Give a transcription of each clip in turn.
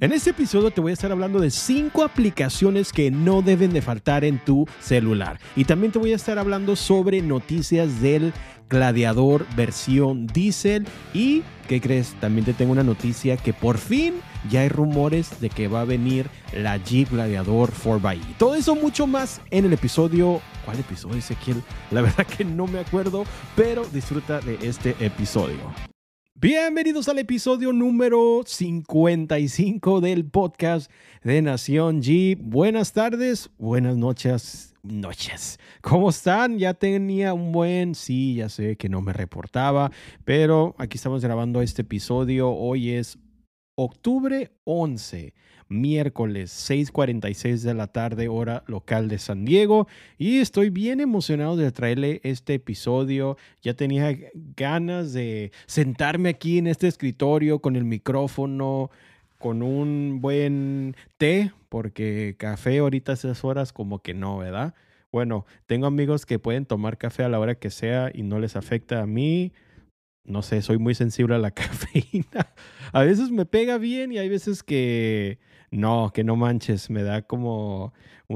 En este episodio te voy a estar hablando de cinco aplicaciones que no deben de faltar en tu celular. Y también te voy a estar hablando sobre noticias del Gladiador versión Diesel. Y, ¿qué crees? También te tengo una noticia que por fin ya hay rumores de que va a venir la Jeep Gladiador 4xE. Todo eso mucho más en el episodio. ¿Cuál episodio, Ezequiel? La verdad que no me acuerdo, pero disfruta de este episodio. Bienvenidos al episodio número 55 del podcast de Nación G. Buenas tardes, buenas noches, noches. ¿Cómo están? Ya tenía un buen, sí, ya sé que no me reportaba, pero aquí estamos grabando este episodio. Hoy es octubre 11 miércoles 6:46 de la tarde hora local de San Diego y estoy bien emocionado de traerle este episodio. Ya tenía ganas de sentarme aquí en este escritorio con el micrófono, con un buen té, porque café ahorita a esas horas como que no, ¿verdad? Bueno, tengo amigos que pueden tomar café a la hora que sea y no les afecta a mí. No sé, soy muy sensible a la cafeína. A veces me pega bien y hay veces que no, que no manches, me da como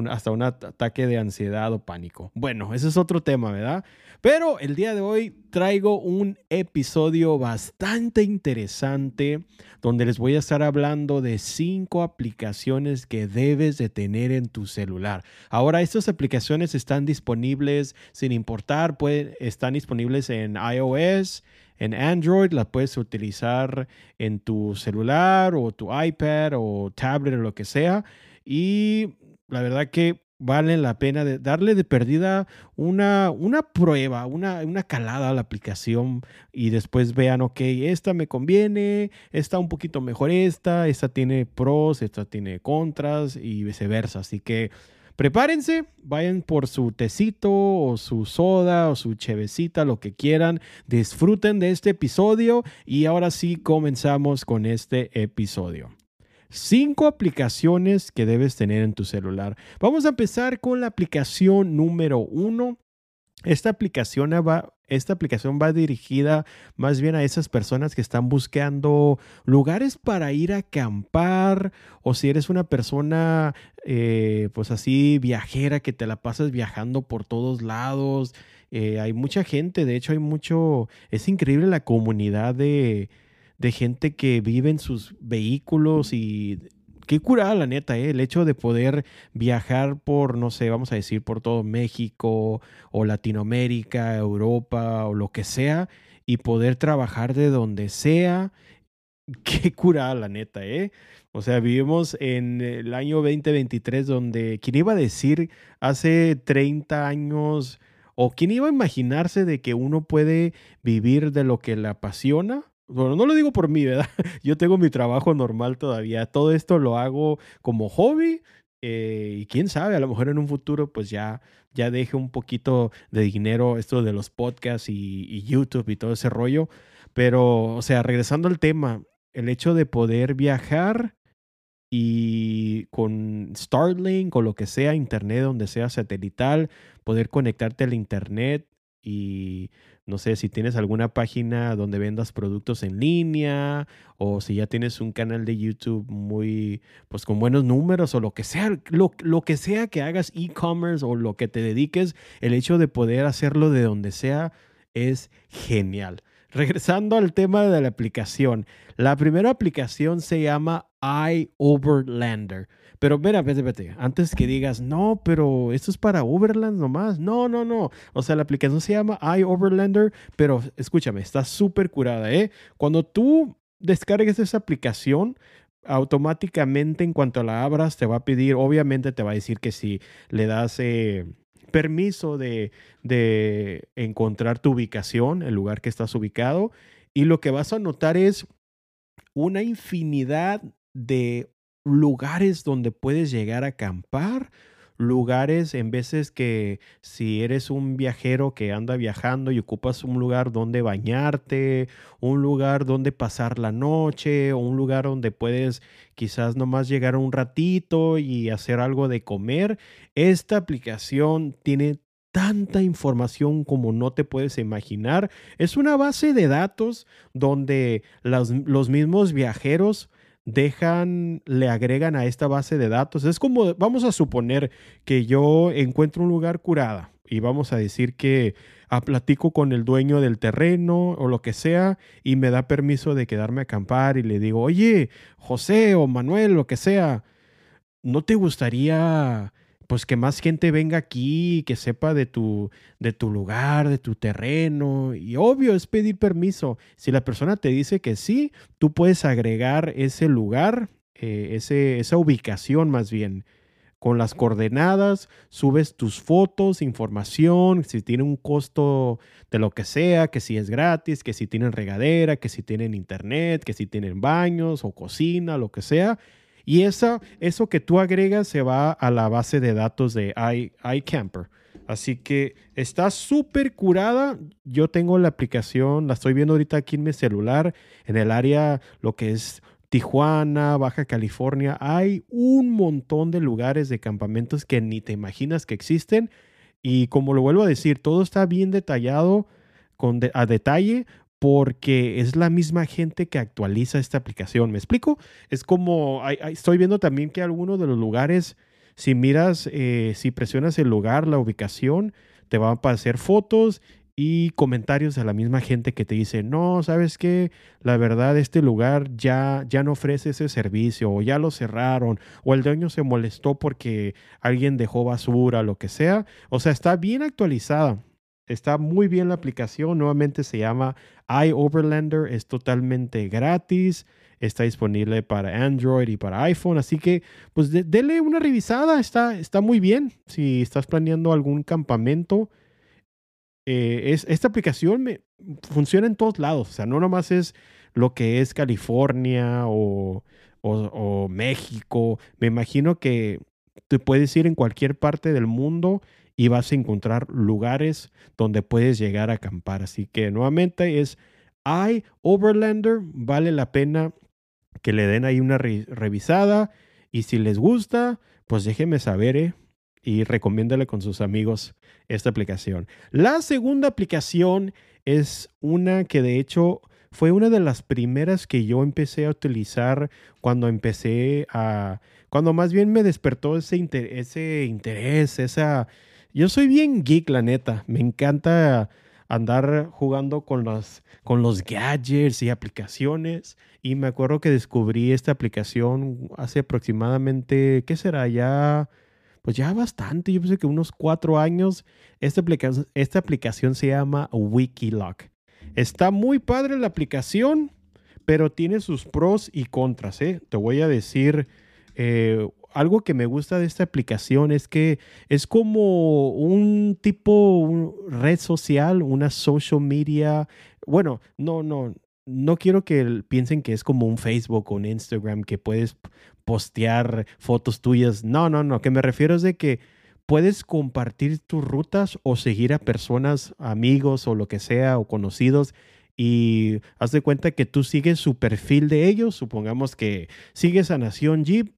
hasta un ataque de ansiedad o pánico. Bueno, ese es otro tema, ¿verdad? Pero el día de hoy traigo un episodio bastante interesante donde les voy a estar hablando de cinco aplicaciones que debes de tener en tu celular. Ahora, estas aplicaciones están disponibles sin importar, pueden, están disponibles en iOS, en Android, la puedes utilizar en tu celular o tu iPad o tablet o lo que sea. Y la verdad que vale la pena de darle de perdida una, una prueba, una, una calada a la aplicación y después vean, ok, esta me conviene, esta un poquito mejor esta, esta tiene pros, esta tiene contras y viceversa. Así que Prepárense, vayan por su tecito o su soda o su chevecita, lo que quieran. Disfruten de este episodio y ahora sí comenzamos con este episodio. Cinco aplicaciones que debes tener en tu celular. Vamos a empezar con la aplicación número uno. Esta aplicación va, esta aplicación va dirigida más bien a esas personas que están buscando lugares para ir a acampar o si eres una persona eh, pues así viajera que te la pasas viajando por todos lados. Eh, hay mucha gente, de hecho hay mucho, es increíble la comunidad de, de gente que vive en sus vehículos y qué curada la neta, ¿eh? el hecho de poder viajar por, no sé, vamos a decir, por todo México o Latinoamérica, Europa o lo que sea, y poder trabajar de donde sea. Qué curada la neta, ¿eh? O sea, vivimos en el año 2023 donde, ¿quién iba a decir hace 30 años o quién iba a imaginarse de que uno puede vivir de lo que le apasiona? Bueno, no lo digo por mí, ¿verdad? Yo tengo mi trabajo normal todavía. Todo esto lo hago como hobby. Eh, y quién sabe, a lo mejor en un futuro pues ya, ya deje un poquito de dinero esto de los podcasts y, y YouTube y todo ese rollo. Pero, o sea, regresando al tema, el hecho de poder viajar y con Starlink o lo que sea, internet donde sea satelital, poder conectarte al internet y no sé si tienes alguna página donde vendas productos en línea o si ya tienes un canal de YouTube muy, pues con buenos números o lo que sea, lo, lo que sea que hagas e-commerce o lo que te dediques, el hecho de poder hacerlo de donde sea es genial. Regresando al tema de la aplicación, la primera aplicación se llama iOverlander. Pero mira, vete, vete, antes que digas, no, pero esto es para Overland nomás. No, no, no. O sea, la aplicación se llama iOverlander, pero escúchame, está súper curada, ¿eh? Cuando tú descargues esa aplicación, automáticamente en cuanto la abras te va a pedir, obviamente te va a decir que si le das eh, permiso de, de encontrar tu ubicación, el lugar que estás ubicado, y lo que vas a notar es una infinidad de lugares donde puedes llegar a acampar, lugares en veces que si eres un viajero que anda viajando y ocupas un lugar donde bañarte, un lugar donde pasar la noche, o un lugar donde puedes quizás nomás llegar un ratito y hacer algo de comer, esta aplicación tiene tanta información como no te puedes imaginar. Es una base de datos donde los, los mismos viajeros dejan, le agregan a esta base de datos. Es como, vamos a suponer que yo encuentro un lugar curada y vamos a decir que platico con el dueño del terreno o lo que sea y me da permiso de quedarme a acampar y le digo, oye, José o Manuel, lo que sea, ¿no te gustaría pues que más gente venga aquí, que sepa de tu, de tu lugar, de tu terreno. Y obvio es pedir permiso. Si la persona te dice que sí, tú puedes agregar ese lugar, eh, ese, esa ubicación más bien, con las coordenadas, subes tus fotos, información, si tiene un costo de lo que sea, que si es gratis, que si tienen regadera, que si tienen internet, que si tienen baños o cocina, lo que sea y eso, eso que tú agregas se va a la base de datos de iCamper. Así que está súper curada. Yo tengo la aplicación, la estoy viendo ahorita aquí en mi celular, en el área, lo que es Tijuana, Baja California. Hay un montón de lugares de campamentos que ni te imaginas que existen. Y como lo vuelvo a decir, todo está bien detallado con a detalle porque es la misma gente que actualiza esta aplicación. ¿Me explico? Es como, estoy viendo también que algunos de los lugares, si miras, eh, si presionas el lugar, la ubicación, te van a aparecer fotos y comentarios de la misma gente que te dice, no, sabes qué, la verdad este lugar ya, ya no ofrece ese servicio o ya lo cerraron o el dueño se molestó porque alguien dejó basura, lo que sea. O sea, está bien actualizada. Está muy bien la aplicación. Nuevamente se llama iOverlander. Es totalmente gratis. Está disponible para Android y para iPhone. Así que, pues, dele una revisada. Está, está muy bien. Si estás planeando algún campamento, eh, es, esta aplicación me, funciona en todos lados. O sea, no nomás es lo que es California o, o México. Me imagino que te puedes ir en cualquier parte del mundo y vas a encontrar lugares donde puedes llegar a acampar. Así que nuevamente es iOverlander, vale la pena que le den ahí una revisada y si les gusta, pues déjenme saber ¿eh? y recomiéndale con sus amigos esta aplicación. La segunda aplicación es una que de hecho fue una de las primeras que yo empecé a utilizar cuando empecé a, cuando más bien me despertó ese, ese interés, esa, yo soy bien geek, la neta. Me encanta andar jugando con los, con los gadgets y aplicaciones. Y me acuerdo que descubrí esta aplicación hace aproximadamente, ¿qué será? Ya, pues ya bastante. Yo pensé que unos cuatro años. Esta aplicación, esta aplicación se llama Wikiloc. Está muy padre la aplicación, pero tiene sus pros y contras. ¿eh? Te voy a decir eh, algo que me gusta de esta aplicación es que es como un tipo red social, una social media. Bueno, no, no, no quiero que piensen que es como un Facebook o un Instagram que puedes postear fotos tuyas. No, no, no. Que me refiero es de que puedes compartir tus rutas o seguir a personas, amigos o lo que sea o conocidos y haz de cuenta que tú sigues su perfil de ellos. Supongamos que sigues a Nación Jeep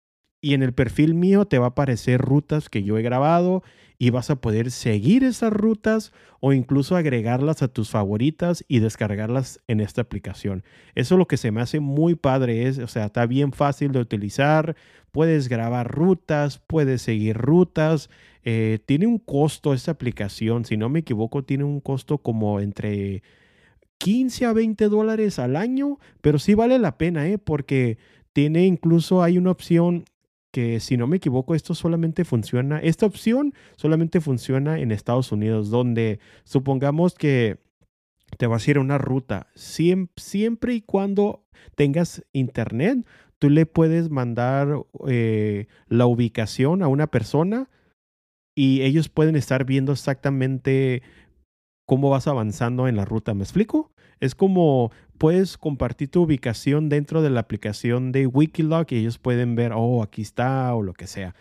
y en el perfil mío te va a aparecer rutas que yo he grabado y vas a poder seguir esas rutas o incluso agregarlas a tus favoritas y descargarlas en esta aplicación. Eso es lo que se me hace muy padre, es, o sea, está bien fácil de utilizar, puedes grabar rutas, puedes seguir rutas, eh, tiene un costo esta aplicación, si no me equivoco, tiene un costo como entre 15 a 20 dólares al año, pero sí vale la pena, ¿eh? porque tiene incluso, hay una opción que si no me equivoco, esto solamente funciona, esta opción solamente funciona en Estados Unidos, donde supongamos que te vas a ir a una ruta, siempre, y cuando tengas internet, tú le puedes mandar eh, la ubicación a una persona y ellos pueden estar viendo exactamente cómo vas avanzando en la ruta. ¿Me explico? Es como puedes compartir tu ubicación dentro de la aplicación de Wikiloc y ellos pueden ver, oh, aquí está o lo que sea.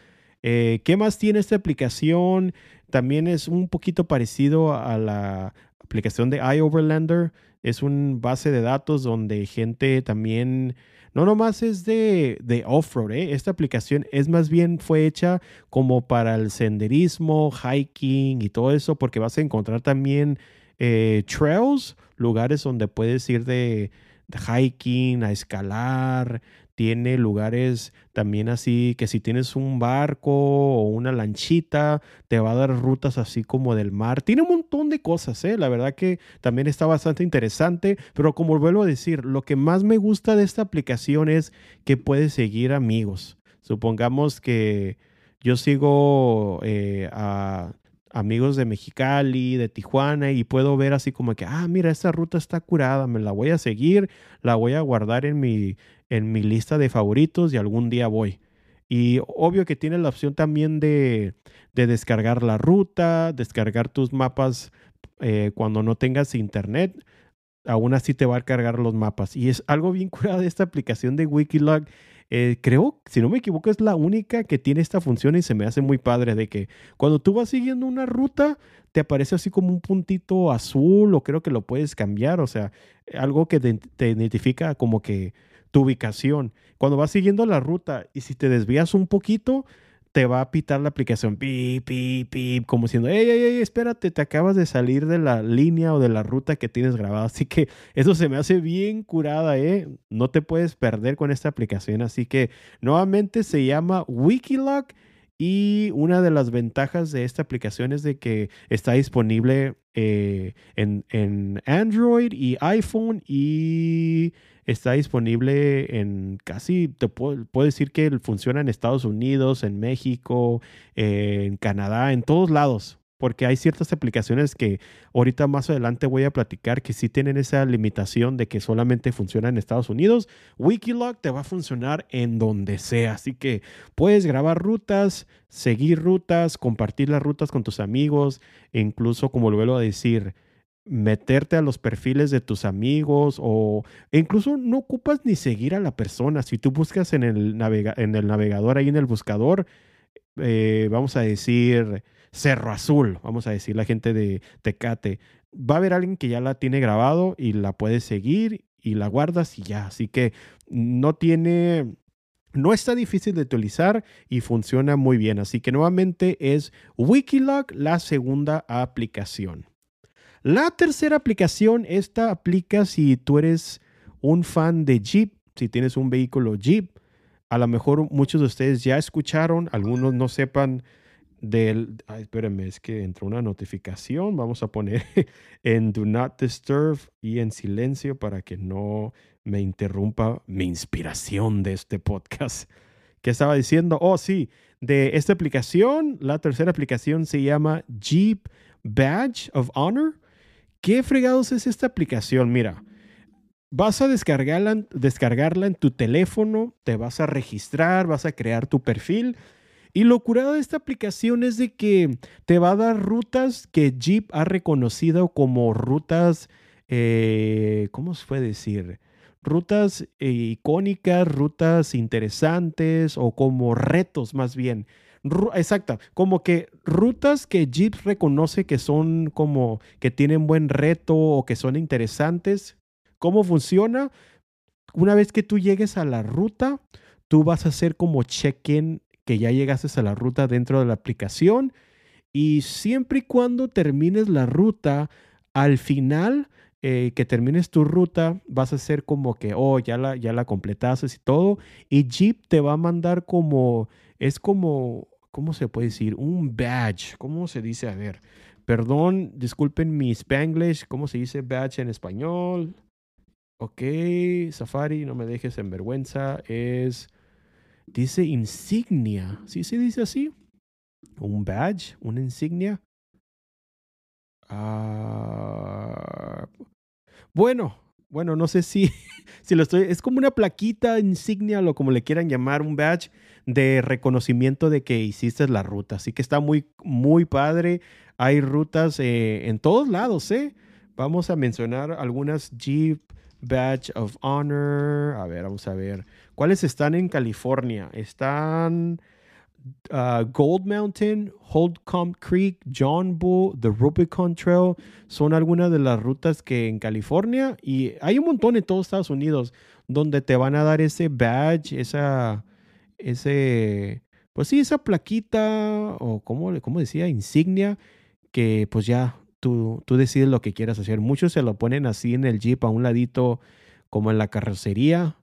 Eh, ¿Qué más tiene esta aplicación? También es un poquito parecido a la aplicación de iOverlander. Es un base de datos donde gente también, no nomás es de, de off-road, ¿eh? esta aplicación es más bien fue hecha como para el senderismo, hiking y todo eso, porque vas a encontrar también eh, trails, lugares donde puedes ir de, hiking, a escalar. tiene lugares también así que si tienes un barco o una lanchita, te va a dar rutas así como del mar. Tiene un montón de cosas, ¿eh? La verdad que también está bastante interesante, pero como vuelvo a decir, lo que más me gusta de esta aplicación es que puedes seguir amigos. Supongamos que yo sigo eh, a amigos de Mexicali, de Tijuana, y puedo ver así como que, ah, mira, esta ruta está curada, me la voy a seguir, la voy a guardar en mi, en mi lista de favoritos y algún día voy. Y obvio que tiene la opción también de, de descargar la ruta, descargar tus mapas eh, cuando no tengas internet. Aún así te va a cargar los mapas. Y es algo bien curado de esta aplicación de Wikilog eh, creo, si no me equivoco, es la única que tiene esta función y se me hace muy padre de que cuando tú vas siguiendo una ruta, te aparece así como un puntito azul o creo que lo puedes cambiar, o sea, algo que te, identifica como que tu ubicación. Cuando vas siguiendo la ruta y si te desvías un poquito, te va a pitar la aplicación, pip, pip, pip, como diciendo, hey, hey, hey, espérate, te acabas de salir de la línea o de la ruta que tienes grabada. Así que eso se me hace bien curada, ¿eh? No te puedes perder con esta aplicación. Así que nuevamente se llama Wikiloc y una de las ventajas de esta aplicación es de que está disponible eh, en, en Android y iPhone y Está disponible en casi, te puedo, decir que funciona en Estados Unidos, en México, en Canadá, en todos lados porque hay ciertas aplicaciones que ahorita más adelante voy a platicar que sí tienen esa limitación de que solamente funciona en Estados Unidos. Wikiloc te va a funcionar en donde sea, así que puedes grabar rutas, seguir rutas, compartir las rutas con tus amigos, e incluso, como lo vuelvo a decir, meterte a los perfiles de tus amigos o incluso no ocupas ni seguir a la persona. Si tú buscas en el, en el navegador, ahí en el buscador, eh, vamos a decir Cerro Azul, vamos a decir la gente de Tecate, va a haber alguien que ya la tiene grabado y la puedes seguir y la guardas y ya. Así que no tiene... No está difícil de utilizar y funciona muy bien. Así que nuevamente es Wikiloc la segunda aplicación. La tercera aplicación, esta aplica si tú eres un fan de Jeep, si tienes un vehículo Jeep. A lo mejor muchos de ustedes ya escucharon, algunos no sepan del... Ay, espérenme, es que entró una notificación. Vamos a poner en Do Not Disturb y en silencio para que no me interrumpa mi inspiración de este podcast. ¿Qué estaba diciendo? Oh, sí, de esta aplicación, la tercera aplicación se llama Jeep Badge of Honor. ¿Qué fregados es esta aplicación? Mira, vas a descargarla, descargarla en tu teléfono, te vas a registrar, vas a crear tu perfil. Y lo curado de esta aplicación es de que te va a dar rutas que Jeep ha reconocido como rutas, eh, ¿cómo se puede decir? Rutas eh, icónicas, rutas interesantes o como retos más bien exacta, como que rutas que Jeep reconoce que son como que tienen buen reto o que son interesantes. ¿Cómo funciona? Una vez que tú llegues a la ruta, tú vas a hacer como check-in que ya llegaste a la ruta dentro de la aplicación y siempre y cuando termines la ruta, al final eh, que termines tu ruta, vas a hacer como que, oh, ya la, ya la completaste y todo. Y Jeep te va a mandar como, es como ¿cómo se puede decir? Un badge. ¿Cómo se dice? A ver, perdón, disculpen mi spanglish. ¿Cómo se dice badge en español? Ok, Safari, no me dejes en vergüenza. Es, dice insignia. ¿Sí se dice así? Un badge, una insignia. Ah, bueno, bueno, no sé si, si lo estoy, es como una plaquita, insignia, o como le quieran llamar, un badge de reconocimiento de que hiciste la ruta. Así que está muy, muy padre. Hay rutas eh, en todos lados, ¿eh? Vamos a mencionar algunas Jeep Badge of Honor. A ver, vamos a ver. ¿Cuáles están en California? Están uh, Gold Mountain, Holdcomb Creek, John Bull, The Rubicon Trail. Son algunas de las rutas que en California y hay un montón en todos Estados Unidos donde te van a dar ese badge, esa ese, pues sí, esa plaquita o como, como decía, insignia, que pues ya tú, tú decides lo que quieras hacer. Muchos se lo ponen así en el jeep a un ladito como en la carrocería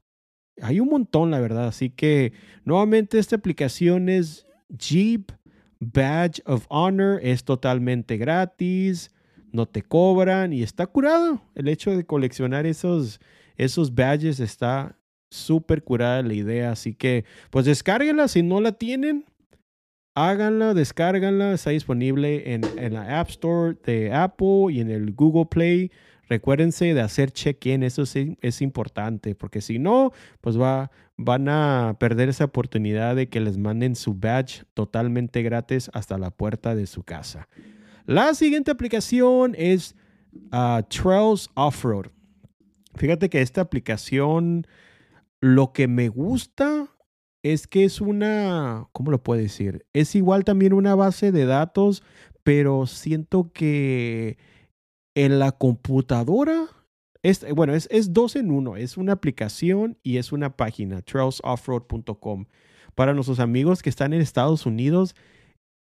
hay un montón, la verdad. Así que nuevamente esta aplicación es Jeep Badge of Honor. Es totalmente gratis, no te cobran y está curado. El hecho de coleccionar esos, esos badges está súper curada la idea. Así que pues descárguenla si no la tienen. Háganla, descárganla, está disponible en, en la App Store de Apple y en el Google Play. Recuérdense de hacer check-in, eso es, importante, porque si no, pues va, van a perder esa oportunidad de que les manden su badge totalmente gratis hasta la puerta de su casa. La siguiente aplicación es uh, Trails Offroad. Fíjate que esta aplicación, lo que me gusta es que es una, ¿cómo lo puedo decir? Es igual también una base de datos, pero siento que en la computadora, es, bueno, es, es dos en uno. Es una aplicación y es una página, trailsoffroad.com. Para nuestros amigos que están en Estados Unidos,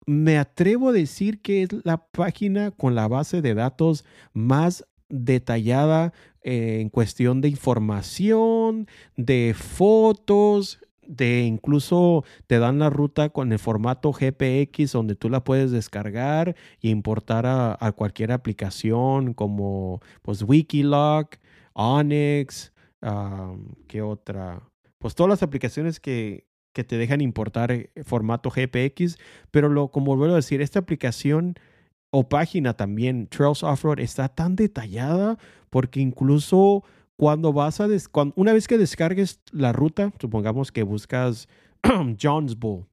me atrevo a decir que es la página con la base de datos más detallada eh, en cuestión de información, de fotos, de incluso te dan la ruta con el formato GPX donde tú la puedes descargar e importar a, cualquier aplicación como pues Wikiloc, Onyx, ¿qué otra? Pues todas las aplicaciones que, que te dejan importar eh, formato GPX, pero lo, como vuelvo a decir, esta aplicación o página también, Trails Offroad, está tan detallada porque incluso cuando vas a, una vez que descargues la ruta, supongamos que buscas Jonesboro,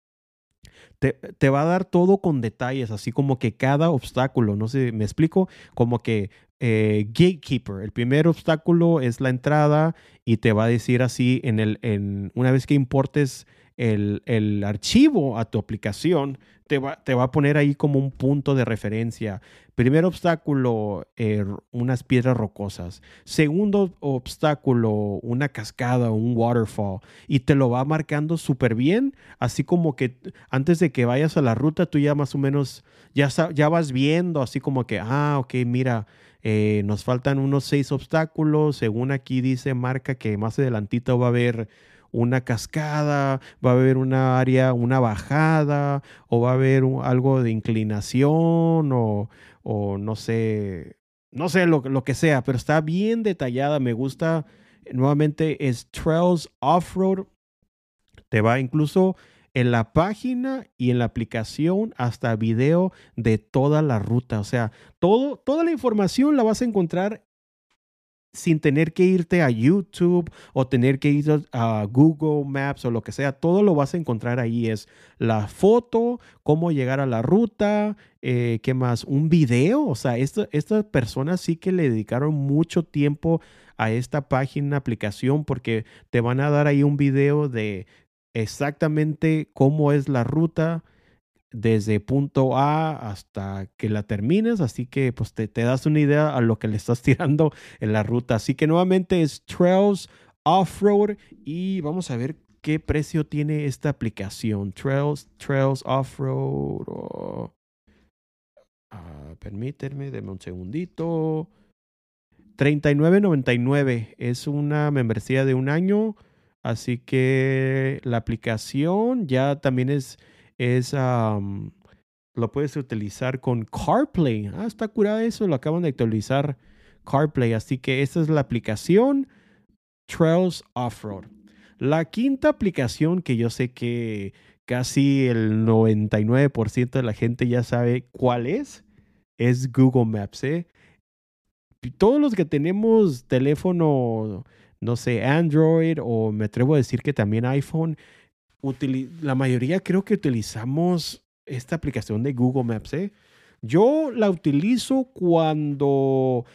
te, te, va a dar todo con detalles, así como que cada obstáculo, no sé, me explico, como que eh, gatekeeper, el primer obstáculo es la entrada y te va a decir así en el, en, una vez que importes el, el archivo a tu aplicación, te va, te va, a poner ahí como un punto de referencia. Primer obstáculo, eh, unas piedras rocosas. Segundo obstáculo, una cascada, un waterfall. Y te lo va marcando súper bien, así como que antes de que vayas a la ruta, tú ya más o menos, ya, ya vas viendo, así como que, ah, ok, mira, eh, nos faltan unos seis obstáculos. Según aquí dice, marca que más adelantito va a haber una cascada, va a haber una área, una bajada, o va a haber algo de inclinación, o, no sé, no sé lo, lo, que sea, pero está bien detallada. Me gusta, nuevamente, es Trails Offroad. Te va incluso en la página y en la aplicación hasta video de toda la ruta. O sea, todo, toda la información la vas a encontrar sin tener que irte a YouTube o tener que ir a Google Maps o lo que sea, todo lo vas a encontrar ahí. Es la foto, cómo llegar a la ruta, eh, ¿qué más? Un video. O sea, estas personas sí que le dedicaron mucho tiempo a esta página, aplicación, porque te van a dar ahí un video de exactamente cómo es la ruta, desde punto A hasta que la termines, así que pues te, das una idea a lo que le estás tirando en la ruta. Así que nuevamente es Trails Offroad y vamos a ver qué precio tiene esta aplicación. Trails, Trails Offroad. Oh. Ah, permítanme, denme un segundito. 39.99 es una membresía de un año, así que la aplicación ya también es es, lo puedes utilizar con CarPlay. Ah, está curada eso, lo acaban de actualizar CarPlay. Así que esta es la aplicación Trails Offroad. La quinta aplicación que yo sé que casi el 99% de la gente ya sabe cuál es, es Google Maps. ¿eh? Todos los que tenemos teléfono, no sé, Android o me atrevo a decir que también iPhone, la mayoría creo que utilizamos esta aplicación de Google Maps. ¿eh? Yo la utilizo cuando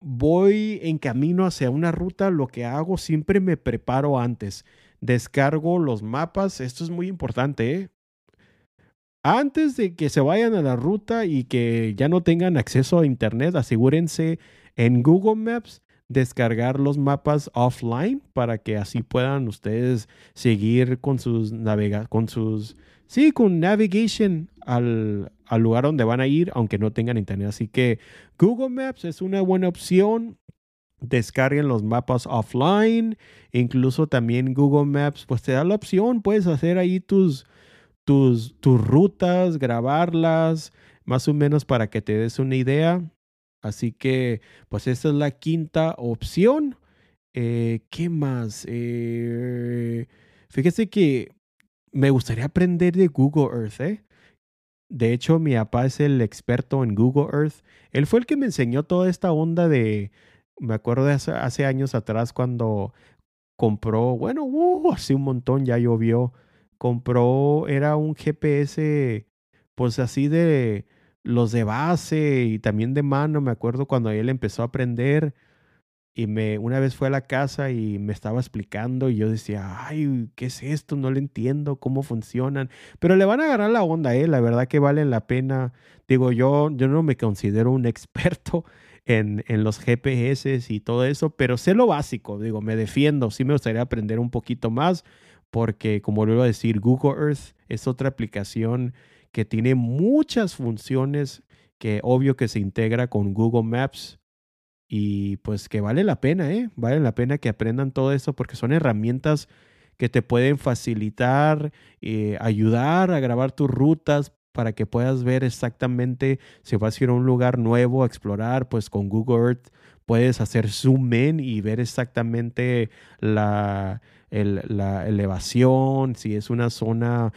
voy en camino hacia una ruta. Lo que hago siempre me preparo antes. Descargo los mapas. Esto es muy importante. ¿eh? Antes de que se vayan a la ruta y que ya no tengan acceso a internet, asegúrense en Google Maps descargar los mapas offline para que así puedan ustedes seguir con sus navega con sus sí con al, al lugar donde van a ir aunque no tengan internet. Así que Google Maps es una buena opción. Descarguen los mapas offline, incluso también Google Maps, pues te da la opción, puedes hacer ahí tus, tus, tus rutas, grabarlas, más o menos para que te des una idea. Así que, pues esta es la quinta opción. Eh, ¿Qué más? Eh, fíjese que me gustaría aprender de Google Earth, ¿eh? De hecho, mi papá es el experto en Google Earth. Él fue el que me enseñó toda esta onda de, me acuerdo de hace, años atrás cuando compró, bueno, uh, hace un montón ya llovió, compró, era un GPS, pues así de los de base y también de mano, me acuerdo cuando él empezó a aprender y me una vez fue a la casa y me estaba explicando y yo decía, ay, ¿qué es esto? No le entiendo cómo funcionan. Pero le van a agarrar la onda, ¿eh? La verdad que valen la pena. Digo, yo, yo no me considero un experto en, en los GPS y todo eso, pero sé lo básico. Digo, me defiendo. Sí me gustaría aprender un poquito más porque, como vuelvo a decir, Google Earth es otra aplicación que tiene muchas funciones que obvio que se integra con Google Maps y pues que vale la pena, ¿eh? Vale la pena que aprendan todo esto porque son herramientas que te pueden facilitar, eh, ayudar a grabar tus rutas para que puedas ver exactamente si vas a ir a un lugar nuevo a explorar, pues con Google Earth puedes hacer zoom in y ver exactamente la, la elevación, si es una zona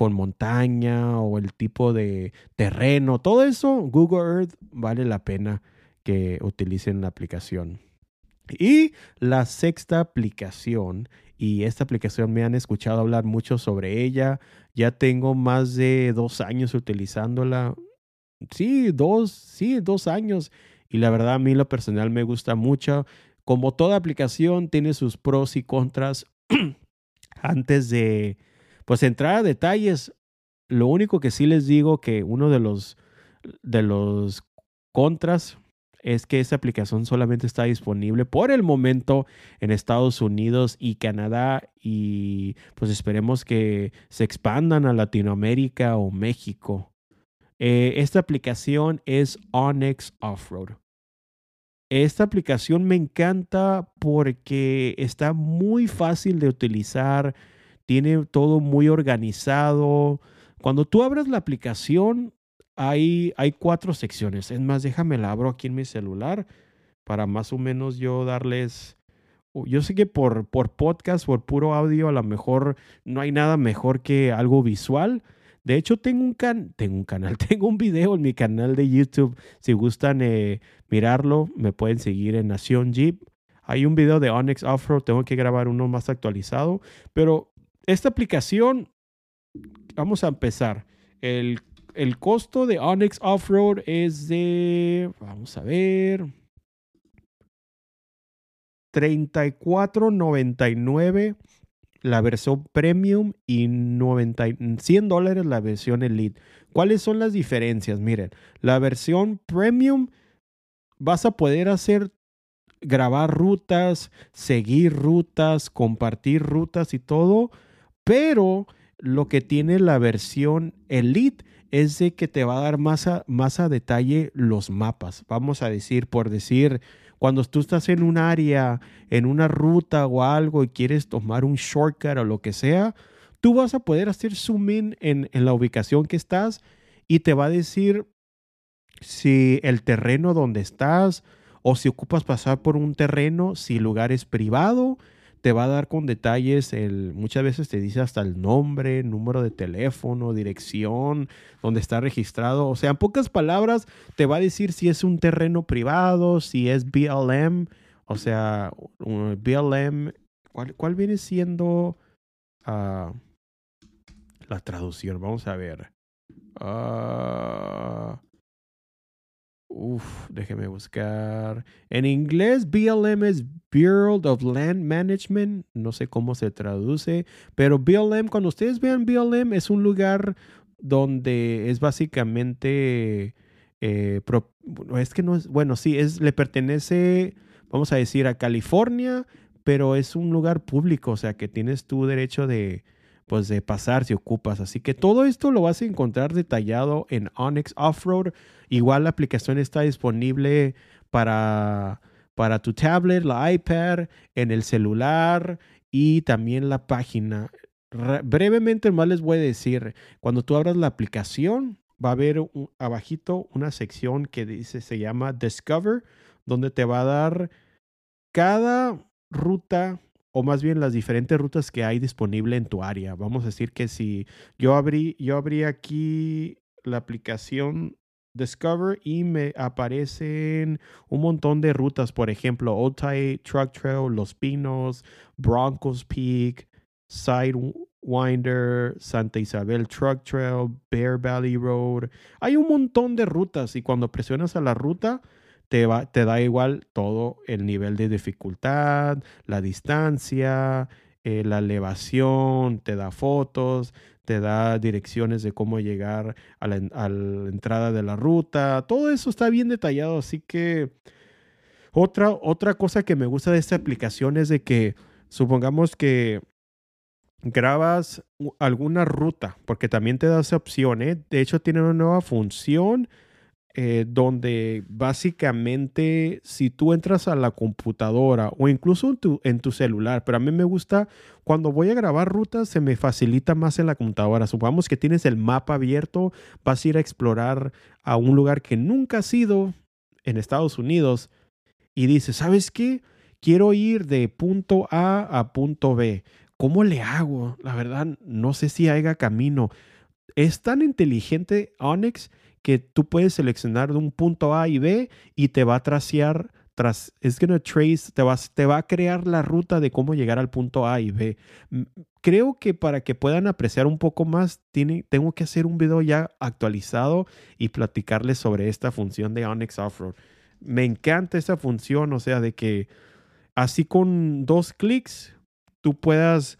con montaña o el tipo de terreno, todo eso, Google Earth vale la pena que utilicen la aplicación. Y la sexta aplicación, y esta aplicación me han escuchado hablar mucho sobre ella, ya tengo más de dos años utilizándola. Sí, dos, sí, dos años. Y la verdad a mí lo personal me gusta mucho. Como toda aplicación tiene sus pros y contras. Antes de pues entrar a detalles, lo único que sí les digo que uno de los de los contras es que esta aplicación solamente está disponible por el momento en Estados Unidos y Canadá y pues esperemos que se expandan a Latinoamérica o México. Eh, esta aplicación es Onyx Offroad. Esta aplicación me encanta porque está muy fácil de utilizar, tiene todo muy organizado. Cuando tú abres la aplicación, hay, hay cuatro secciones. Es más, déjame la abro aquí en mi celular para más o menos yo darles... Yo sé que por, por podcast, por puro audio, a lo mejor no hay nada mejor que algo visual. De hecho, tengo un, can tengo un canal, tengo un video en mi canal de YouTube. Si gustan eh, mirarlo, me pueden seguir en Nación Jeep. Hay un video de Onyx Offroad, tengo que grabar uno más actualizado. Pero esta aplicación, vamos a empezar. El el costo de Onyx Offroad es de, vamos a ver, 34.99 la versión premium y 90, 100 dólares la versión elite. ¿Cuáles son las diferencias? Miren, la versión premium vas a poder hacer grabar rutas, seguir rutas, compartir rutas y todo, pero lo que tiene la versión elite es de que te va a dar más a, más a detalle los mapas. Vamos a decir, por decir, cuando tú estás en un área, en una ruta o algo y quieres tomar un shortcut o lo que sea, tú vas a poder hacer zoom in en, en la ubicación que estás y te va a decir si el terreno donde estás o si ocupas pasar por un terreno, si el lugar es privado, te va a dar con detalles, el, muchas veces te dice hasta el nombre, número de teléfono, dirección, donde está registrado. O sea, en pocas palabras, te va a decir si es un terreno privado, si es BLM, o sea, BLM, ¿cuál, viene siendo ah, la traducción? Vamos a ver. Ah, Uf, déjeme buscar. En inglés, BLM es Bureau of Land Management. No sé cómo se traduce, pero BLM, cuando ustedes vean BLM, es un lugar donde es básicamente. Eh, es que no es. Bueno, sí, es, le pertenece, vamos a decir, a California, pero es un lugar público, o sea que tienes tu derecho de pues de pasar si ocupas. Así que todo esto lo vas a encontrar detallado en Onyx Offroad. Igual la aplicación está disponible para, para tu tablet, la iPad, en el celular y también la página. brevemente más les voy a decir, cuando tú abras la aplicación, va a haber abajito una sección que dice, se llama Discover, donde te va a dar cada ruta o más bien las diferentes rutas que hay disponible en tu área. Vamos a decir que si yo abrí, yo abrí aquí la aplicación Discover y me aparecen un montón de rutas, por ejemplo, Old Truck Trail, Los Pinos, Broncos Peak, Sidewinder, Santa Isabel Truck Trail, Bear Valley Road. Hay un montón de rutas y cuando presionas a la ruta, te, da igual todo el nivel de dificultad, la distancia, eh, la elevación, te da fotos, te da direcciones de cómo llegar a la, entrada de la ruta. Todo eso está bien detallado, así que otra, otra cosa que me gusta de esta aplicación es de que supongamos que grabas alguna ruta, porque también te da esa opción, ¿eh? De hecho, tiene una nueva función eh, donde básicamente si tú entras a la computadora o incluso en tu, celular, pero a mí me gusta cuando voy a grabar rutas se me facilita más en la computadora. Supongamos que tienes el mapa abierto, vas a ir a explorar a un lugar que nunca has ido en Estados Unidos y dices, ¿sabes qué? Quiero ir de punto A a punto B. ¿Cómo le hago? La verdad, no sé si haya camino. Es tan inteligente Onyx que tú puedes seleccionar de un punto A y B y te va a tracear, tras, es gonna trace, te, vas, te va a crear la ruta de cómo llegar al punto A y B. Creo que para que puedan apreciar un poco más, tiene, tengo que hacer un video ya actualizado y platicarles sobre esta función de Onyx Offroad. Me encanta esa función, o sea, de que así con dos clics tú puedas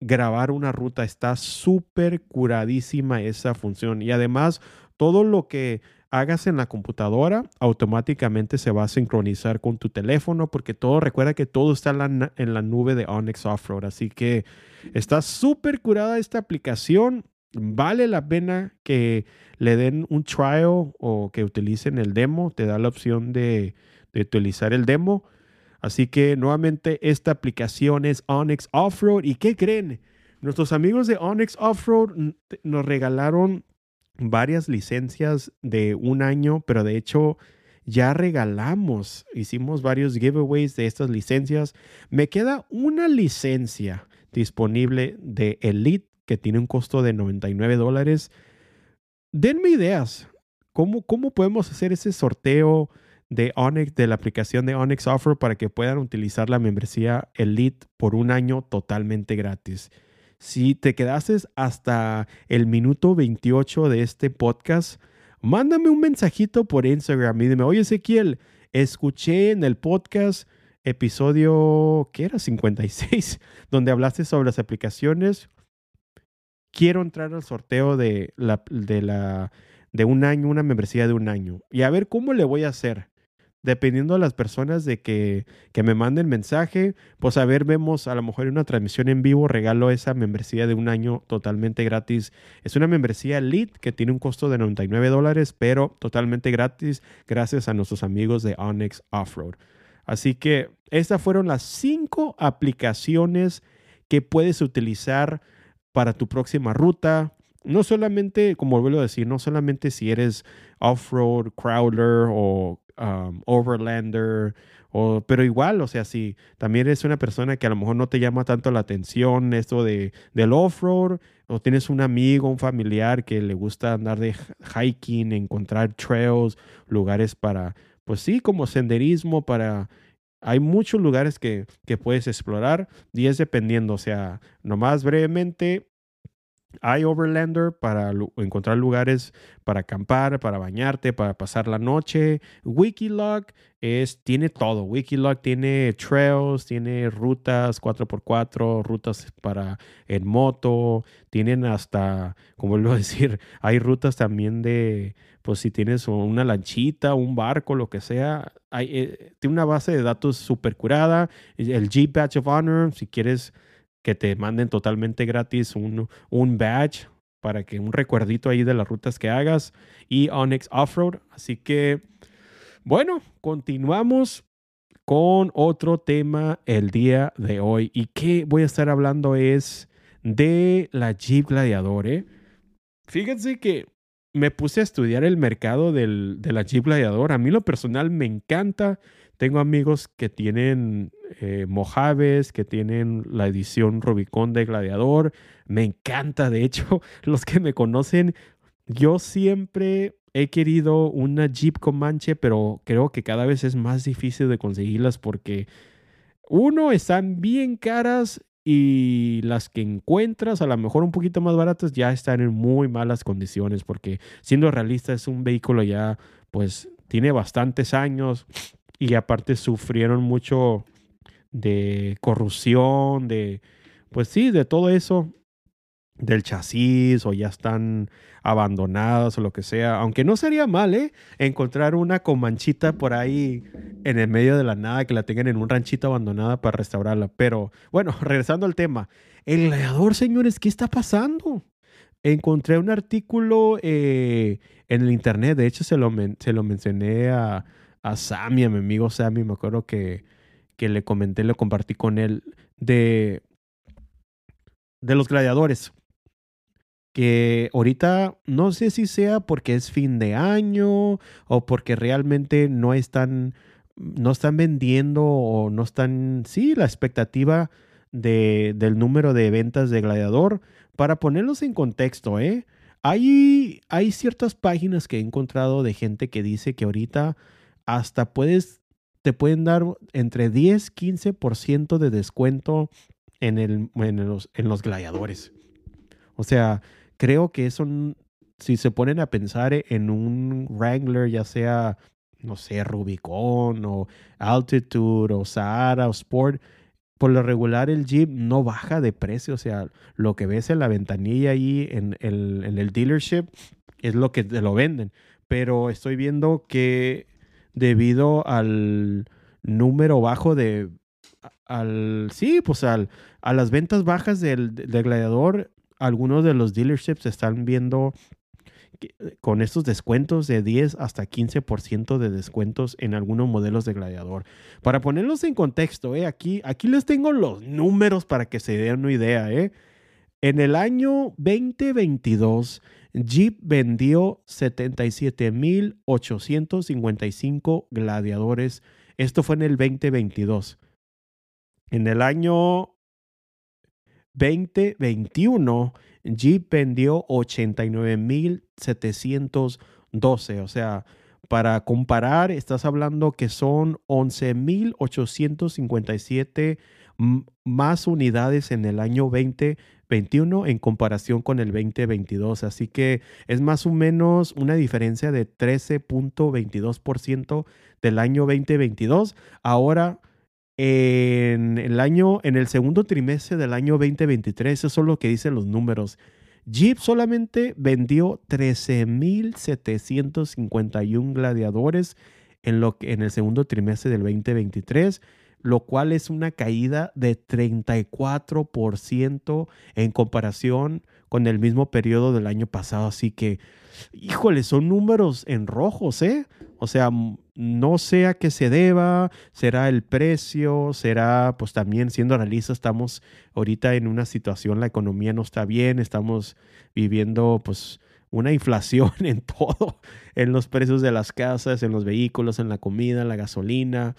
grabar una ruta. Está súper curadísima esa función. Y además todo lo que hagas en la computadora automáticamente se va a sincronizar con tu teléfono porque todo, recuerda que todo está en la, nube de Onyx Offroad. Así que está súper curada esta aplicación. Vale la pena que le den un trial o que utilicen el demo. Te da la opción de, de utilizar el demo. Así que nuevamente esta aplicación es Onyx Offroad. ¿Y qué creen? Nuestros amigos de Onyx Offroad nos regalaron varias licencias de un año, pero de hecho ya regalamos, hicimos varios giveaways de estas licencias. Me queda una licencia disponible de Elite que tiene un costo de 99 dólares. Denme ideas. ¿Cómo, ¿Cómo podemos hacer ese sorteo de Onyx, de la aplicación de Onyx Offer para que puedan utilizar la membresía Elite por un año totalmente gratis? Si te quedaste hasta el minuto 28 de este podcast, mándame un mensajito por Instagram y dime, oye Ezequiel, escuché en el podcast episodio, ¿qué era? 56, donde hablaste sobre las aplicaciones. Quiero entrar al sorteo de, la, de, la, de un año, una membresía de un año. Y a ver cómo le voy a hacer dependiendo de las personas de que, que, me manden mensaje, pues a ver, vemos a lo mejor una transmisión en vivo, regalo esa membresía de un año totalmente gratis. Es una membresía Elite que tiene un costo de 99 dólares, pero totalmente gratis gracias a nuestros amigos de Onyx Offroad. Así que estas fueron las cinco aplicaciones que puedes utilizar para tu próxima ruta. No solamente, como vuelvo a decir, no solamente si eres off-road, crawler o um, overlander, o, pero igual, o sea, si también eres una persona que a lo mejor no te llama tanto la atención esto de, del off-road, o tienes un amigo, un familiar que le gusta andar de hiking, encontrar trails, lugares para, pues sí, como senderismo, para hay muchos lugares que, que, puedes explorar y es dependiendo, o sea, nomás brevemente, iOverlander para encontrar lugares para acampar, para bañarte, para pasar la noche. Wikilog es, tiene todo. Wikilog tiene trails, tiene rutas 4x4, rutas para en moto, tienen hasta, como vuelvo a decir, hay rutas también de, pues si tienes una lanchita, un barco, lo que sea. Hay, eh, tiene una base de datos súper curada. El Jeep Badge of Honor, si quieres que te manden totalmente gratis un, un badge para que un recuerdito ahí de las rutas que hagas y Onyx Offroad. Así que, bueno, continuamos con otro tema el día de hoy. Y que voy a estar hablando es de la Jeep Gladiador. ¿eh? Fíjense que me puse a estudiar el mercado del, de la Jeep Gladiador. A mí lo personal me encanta. Tengo amigos que tienen eh, Mojaves, que tienen la edición Rubicon de Gladiador. Me encanta, de hecho, los que me conocen, yo siempre he querido una Jeep Comanche, pero creo que cada vez es más difícil de conseguirlas porque uno, están bien caras y las que encuentras a lo mejor un poquito más baratas ya están en muy malas condiciones porque siendo realista es un vehículo ya pues tiene bastantes años y aparte sufrieron mucho de corrupción, de pues sí, de todo eso del chasis o ya están abandonadas o lo que sea. Aunque no sería mal, ¿eh? Encontrar una comanchita por ahí en el medio de la nada, que la tengan en un ranchito abandonada para restaurarla. Pero bueno, regresando al tema. El gladiador, señores, ¿qué está pasando? Encontré un artículo eh, en el internet, de hecho se lo, se lo mencioné a, a Sammy, a mi amigo Sammy, me acuerdo que, que le comenté, lo compartí con él, de, de los gladiadores que ahorita no sé si sea porque es fin de año o porque realmente no están, no están vendiendo o no están, sí, la expectativa de, del número de ventas de Gladiador. Para ponerlos en contexto, ¿eh? Hay, hay ciertas páginas que he encontrado de gente que dice que ahorita hasta puedes, te pueden dar entre 10, 15% de descuento en, el, en, los, en los gladiadores. O sea, creo que eso, si se ponen a pensar en un Wrangler, ya sea, no sé, Rubicon o Altitude o Sahara o Sport, por lo regular el Jeep no baja de precio. O sea, lo que ves en la ventanilla ahí en el, en el dealership es lo que te lo venden. Pero estoy viendo que debido al número bajo de al sí, pues al, a las ventas bajas del, del gladiador, algunos de los dealerships están viendo con estos descuentos de 10 hasta 15% de descuentos en algunos modelos de gladiador. Para ponerlos en contexto, eh, aquí, aquí les tengo los números para que se den una idea. Eh. En el año 2022, Jeep vendió 77.855 gladiadores. Esto fue en el 2022. En el año 2021, Jeep vendió 89.712. O sea, para comparar, estás hablando que son 11.857 más unidades en el año 2021 en comparación con el 2022. Así que es más o menos una diferencia de 13.22% del año 2022. Ahora en el año, en el segundo trimestre del año 2023, eso es lo que dicen los números. Jeep solamente vendió 13.751 gladiadores en, lo en el segundo trimestre del 2023, lo cual es una caída de 34% en comparación con el mismo periodo del año pasado. Así que, híjole, son números en rojos, ¿eh? O sea, no sé a qué se deba, será el precio, será, pues también siendo realistas, estamos ahorita en una situación, la economía no está bien, estamos viviendo pues una inflación en todo, en los precios de las casas, en los vehículos, en la comida, en la gasolina.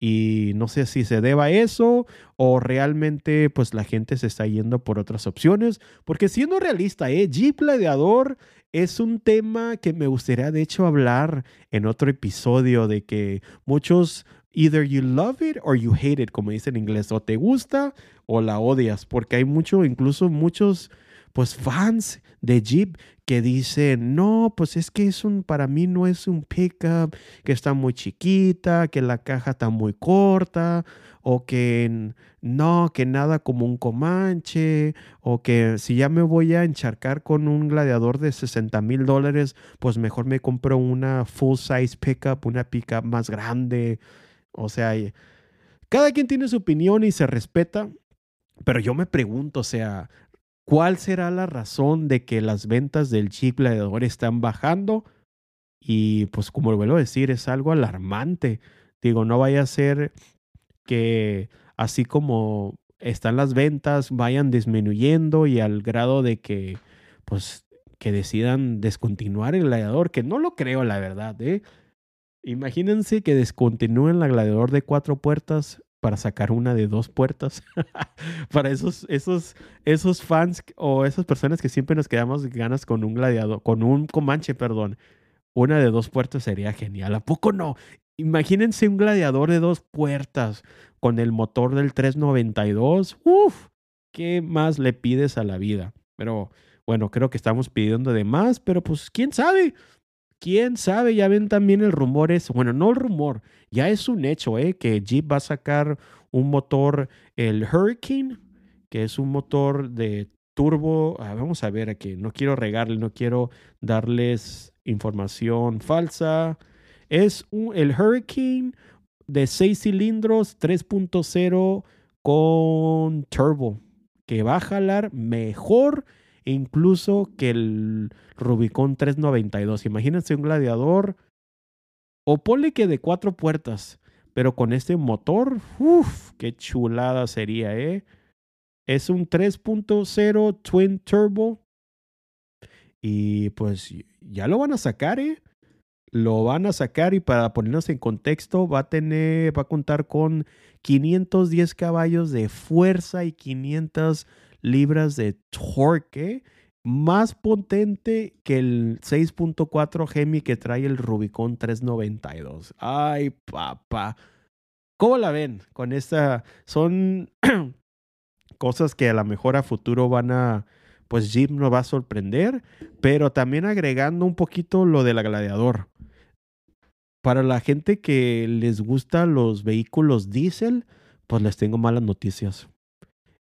Y no sé si se deba a eso o realmente pues la gente se está yendo por otras opciones. Porque siendo realista, ¿eh? Jeep Gladiador es un tema que me gustaría de hecho hablar en otro episodio de que muchos either you love it or you hate it, como dice en inglés, o te gusta o la odias, porque hay mucho, incluso muchos pues fans de Jeep que dicen, no, pues es que es un, para mí no es un pickup, que está muy chiquita, que la caja está muy corta, o que no, que nada como un Comanche, o que si ya me voy a encharcar con un gladiador de 60 mil dólares, pues mejor me compro una full size pickup, una pickup más grande. O sea, cada quien tiene su opinión y se respeta, pero yo me pregunto, o sea, ¿Cuál será la razón de que las ventas del Jeep Gladiador están bajando? Y pues como lo vuelvo a decir, es algo alarmante Digo, no vaya a ser que así como están las ventas, vayan disminuyendo y al grado de que, pues, que decidan descontinuar el gladiador, que no lo creo, la verdad, ¿eh? Imagínense que descontinúen la gladiador de cuatro puertas para sacar una de dos puertas. para esos, esos, esos fans o esas personas que siempre nos quedamos ganas con un gladiador, con un Comanche, perdón. Una de dos puertas sería genial. ¿A poco no? Imagínense un gladiador de dos puertas con el motor del 392. Uf, ¿qué más le pides a la vida? Pero bueno, creo que estamos pidiendo de más, pero pues quién sabe. Quién sabe, ya ven también el rumor es, bueno, no el rumor, ya es un hecho, ¿eh? Que Jeep va a sacar un motor, el Hurricane, que es un motor de turbo. Ah, vamos a ver aquí, no quiero regarle, no quiero darles información falsa. Es un, el Hurricane de 6 cilindros 3.0 con turbo, que va a jalar mejor incluso que el Rubicon 392. Imagínense un gladiador o ponle que de cuatro puertas, pero con este motor, uff, qué chulada sería, ¿eh? Es un 3.0 Twin Turbo. Y pues ya lo van a sacar, ¿eh? Lo van a sacar y para ponernos en contexto va a tener, va a contar con 510 caballos de fuerza y 500 libras de torque, más potente que el 6.4 Gemi que trae el Rubicon 392. Ay, papá. ¿Cómo la ven con esta? Son cosas que a lo mejor a futuro van a, pues Jeep nos va a sorprender, pero también agregando un poquito lo del gladiador. Para la gente que les gusta los vehículos diésel, pues les tengo malas noticias.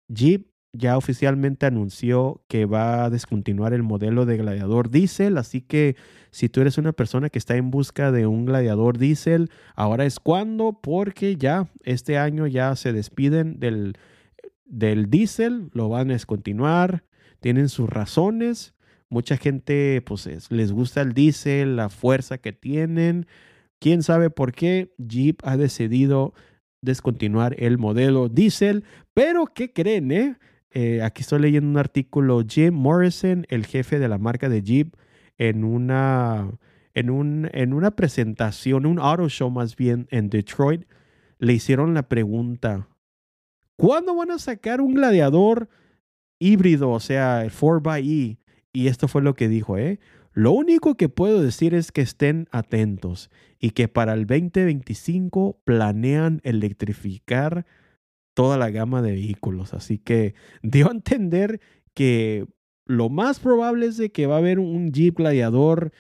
Jeep ya oficialmente anunció que va a descontinuar el modelo de gladiador diésel, así que si tú eres una persona que está en busca de un gladiador diésel, ahora es cuando, porque ya este año ya se despiden del, del diésel, lo van a descontinuar, tienen sus razones, mucha gente pues les gusta el diésel, la fuerza que tienen, quién sabe por qué Jeep ha decidido descontinuar el modelo diésel, pero ¿qué creen, eh? Eh, aquí estoy leyendo un artículo, Jim Morrison, el jefe de la marca de Jeep, en una, en, un, en una presentación, un auto show más bien en Detroit, le hicieron la pregunta, ¿cuándo van a sacar un gladiador híbrido, o sea, el 4xE? Y esto fue lo que dijo, ¿eh? Lo único que puedo decir es que estén atentos y que para el 2025 planean electrificar toda la gama de vehículos. Así que dio a entender que lo más probable es de que va a haber un Jeep Gladiador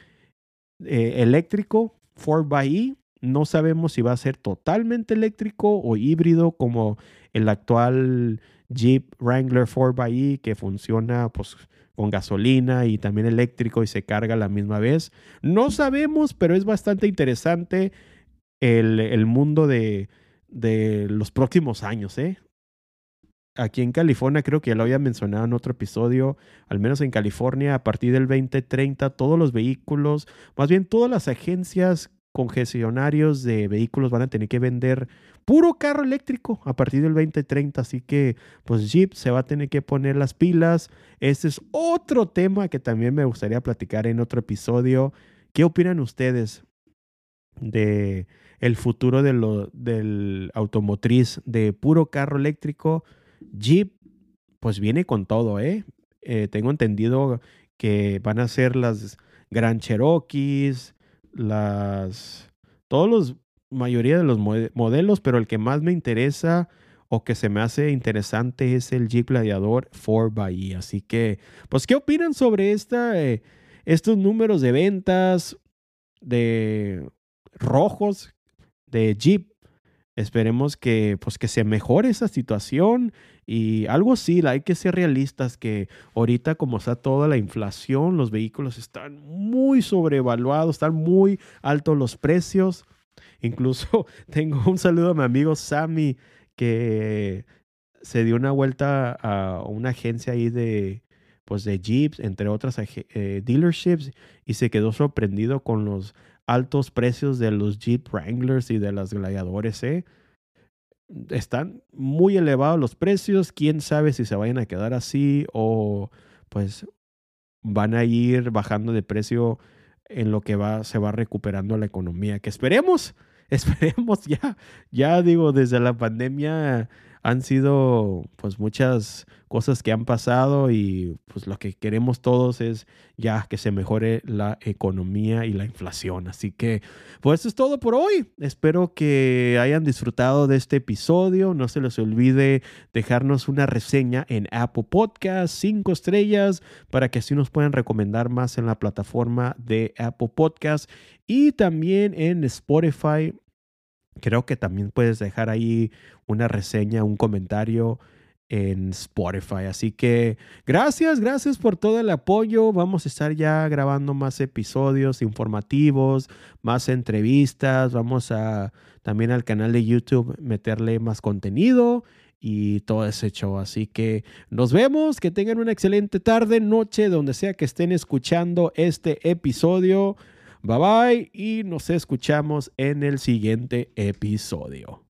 eh, eléctrico 4xE. No sabemos si va a ser totalmente eléctrico o híbrido como el actual Jeep Wrangler 4xE que funciona pues, con gasolina y también eléctrico y se carga a la misma vez. No sabemos, pero es bastante interesante el mundo de, de los próximos años, ¿eh? Aquí en California, creo que ya lo había mencionado en otro episodio, al menos en California, a partir del 2030, todos los vehículos, más bien todas las agencias concesionarios de vehículos van a tener que vender puro carro eléctrico a partir del 2030. Así que, pues Jeep se va a tener que poner las pilas. Este es otro tema que también me gustaría platicar en otro episodio. ¿Qué opinan ustedes de el futuro de del automotriz de puro carro eléctrico, Jeep, pues viene con todo, ¿eh? ¿eh? tengo entendido que van a ser las Grand Cherokees, las... Todos los, mayoría de los modelos, pero el que más me interesa o que se me hace interesante es el Jeep Gladiador 4xE. Así que, pues, ¿qué opinan sobre esta, eh, estos números de ventas de rojos de Jeep. Esperemos que, pues, que se mejore esa situación y algo sí, hay que ser realistas que ahorita como está toda la inflación, los vehículos están muy sobrevaluados, están muy altos los precios. Incluso tengo un saludo a mi amigo Sammy que se dio una vuelta a una agencia ahí de, pues de Jeeps, entre otras eh, dealerships, y se quedó sorprendido con los altos precios de los Jeep Wranglers y de las gladiadores, ¿eh? Están muy elevados los precios. Quién sabe si se vayan a quedar así o pues van a ir bajando de precio en lo que va, se va recuperando la economía. Que esperemos, esperemos ya, ya digo, desde la pandemia han sido pues muchas cosas que han pasado y pues lo que queremos todos es ya que se mejore la economía y la inflación. Así que pues eso es todo por hoy. Espero que hayan disfrutado de este episodio. No se les olvide dejarnos una reseña en Apple Podcast, cinco estrellas, para que así nos puedan recomendar más en la plataforma de Apple Podcast y también en Spotify Creo que también puedes dejar ahí una reseña, un comentario en Spotify. Así que gracias, gracias por todo el apoyo. Vamos a estar ya grabando más episodios informativos, más entrevistas. Vamos a también al canal de YouTube meterle más contenido y todo ese show. Así que nos vemos, que tengan una excelente tarde, noche, donde sea que estén escuchando este episodio. Bye bye y nos escuchamos en el siguiente episodio.